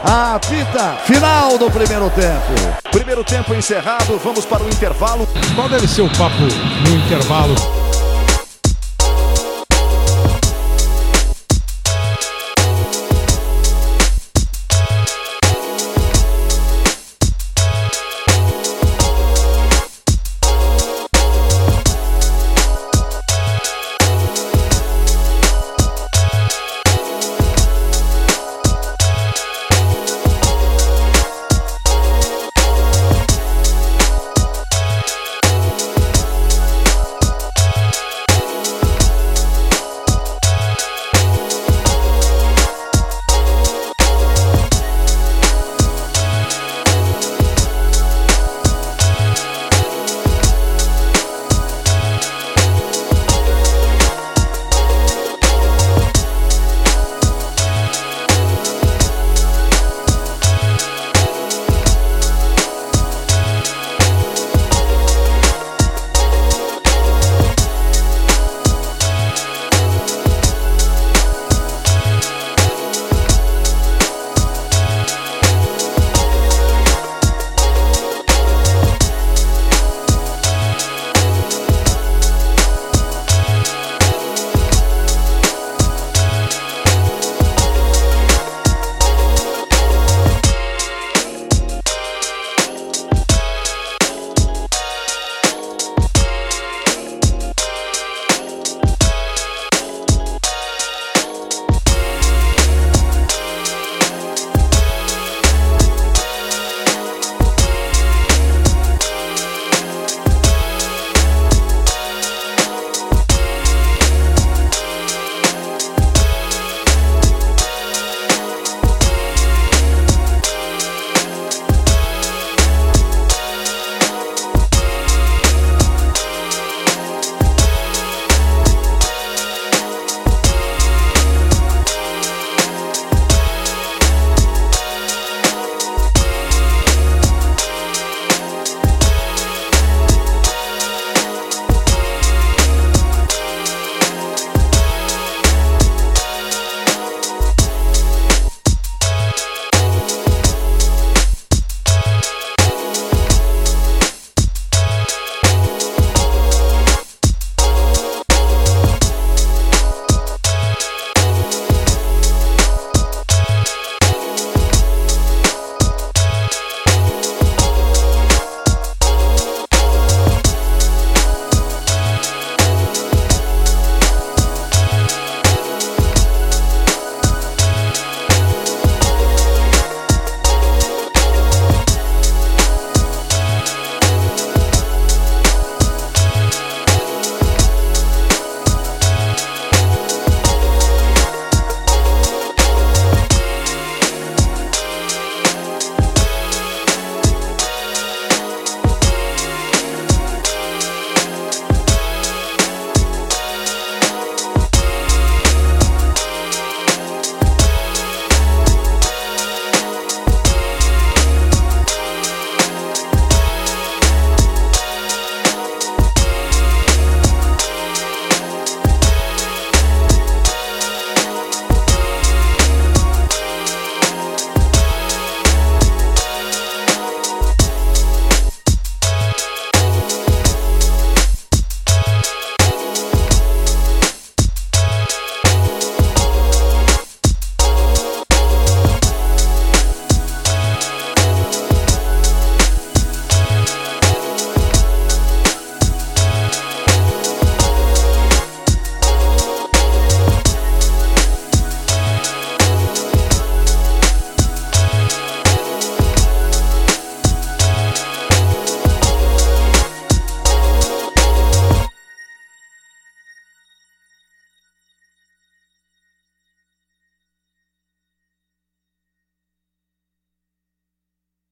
A pita final do primeiro tempo. Primeiro tempo encerrado, vamos para o intervalo. Qual deve ser o papo no intervalo?